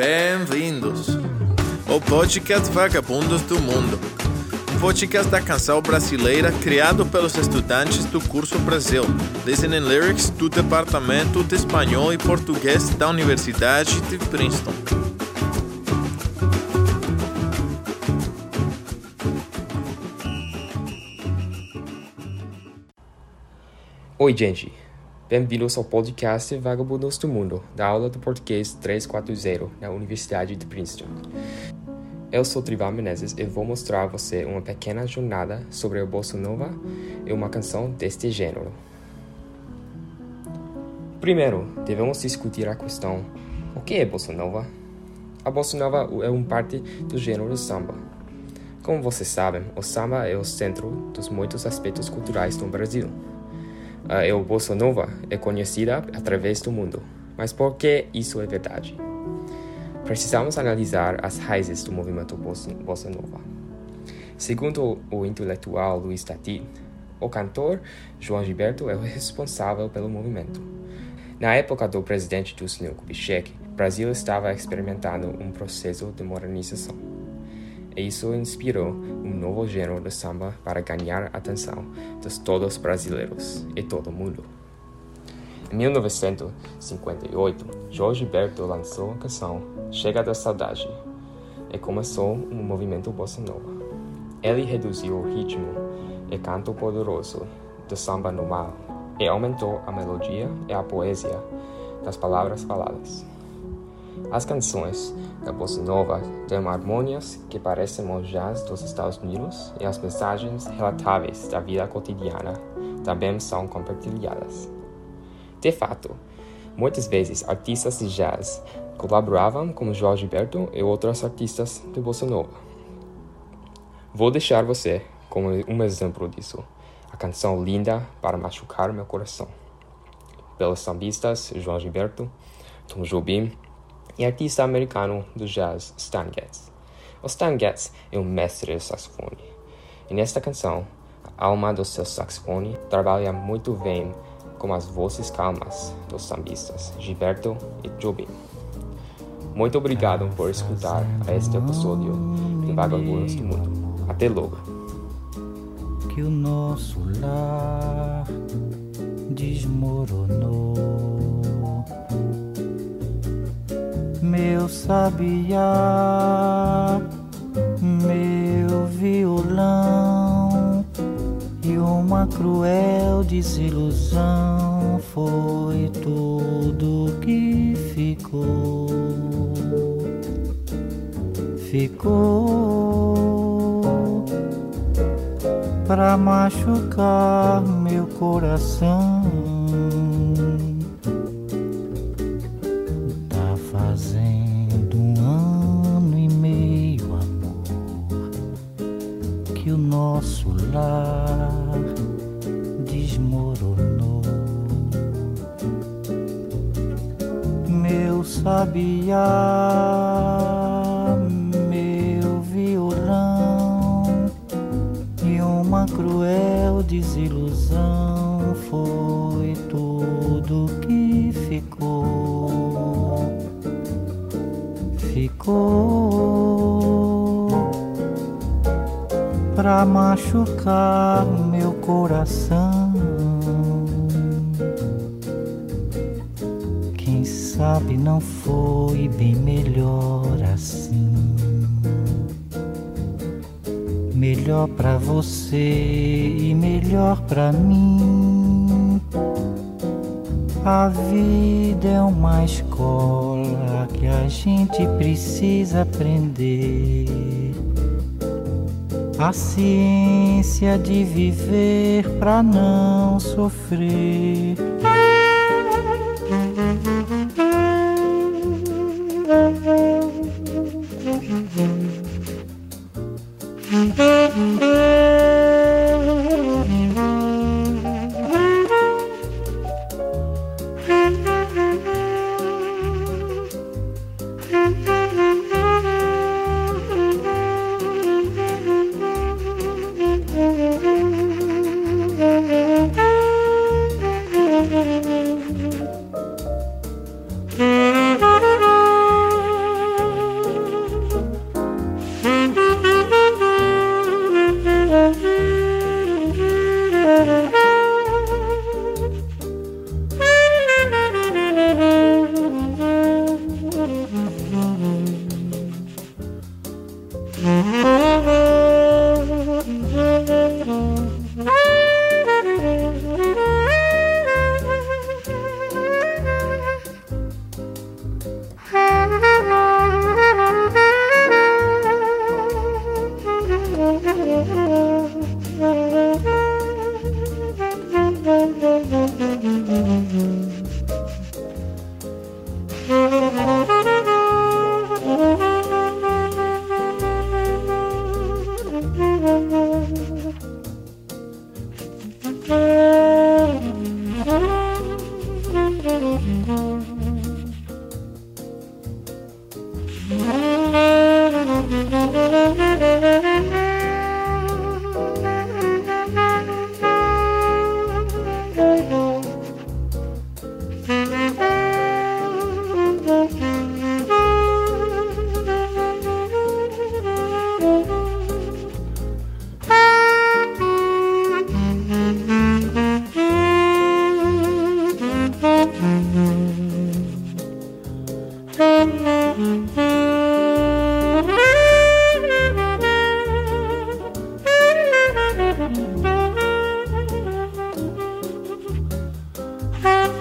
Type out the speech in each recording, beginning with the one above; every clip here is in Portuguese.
Bem-vindos ao podcast Vagabundos do Mundo, um podcast da canção brasileira criado pelos estudantes do curso Brasil, Listening Lyrics do Departamento de Espanhol e Português da Universidade de Princeton. Oi, gente. Bem-vindos ao podcast Vagabundos do Mundo, da aula de português 340 na Universidade de Princeton. Eu sou Trival Menezes e vou mostrar a você uma pequena jornada sobre a bossa nova e uma canção deste gênero. Primeiro, devemos discutir a questão: o que é bossa nova? A bossa nova é uma parte do gênero samba. Como vocês sabem, o samba é o centro dos muitos aspectos culturais no Brasil a El Bossa Nova é conhecida através do mundo. Mas por que isso é verdade? Precisamos analisar as raízes do movimento Bossa Nova. Segundo o intelectual Luiz Tati, o cantor João Gilberto é o responsável pelo movimento. Na época do presidente Juscelino Kubitschek, o Brasil estava experimentando um processo de modernização. E isso inspirou um novo gênero de samba para ganhar a atenção de todos os brasileiros e todo mundo. Em 1958, Jorge Gilberto lançou a canção Chega da Saudade e começou um movimento bossa nova. Ele reduziu o ritmo e canto poderoso do samba normal e aumentou a melodia e a poesia das palavras faladas. As canções da bossa nova têm harmonias que parecem o jazz dos Estados Unidos e as mensagens relatáveis da vida cotidiana também são compartilhadas. De fato, muitas vezes artistas de jazz colaboravam com Jorge Gilberto e outros artistas de bossa nova. Vou deixar você como um exemplo disso, a canção Linda para Machucar Meu Coração, pelos sambistas João Gilberto, Tom Jobim e artista americano do jazz Stan Getz. O Stan Getz é um mestre de saxofone. E nesta canção, a alma do seu saxofone trabalha muito bem com as vozes calmas dos sambistas Gilberto e Jobim. Muito obrigado por escutar a este episódio de Vagabundos do Mundo. Até logo. Que o nosso lar desmoronou meu sabiá, meu violão e uma cruel desilusão foi tudo que ficou. Ficou pra machucar meu coração. Lar desmoronou. Meu sabiá, meu violão e uma cruel desilusão foi tudo pra machucar meu coração. Quem sabe não foi bem melhor assim. Melhor pra você e melhor pra mim. A vida é uma escola que a gente precisa aprender a ciência de viver pra não sofrer. Mm-hmm.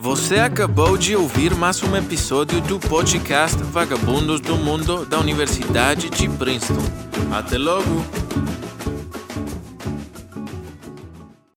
Você acabou de ouvir mais um episódio do podcast Vagabundos do Mundo da Universidade de Princeton. Até logo!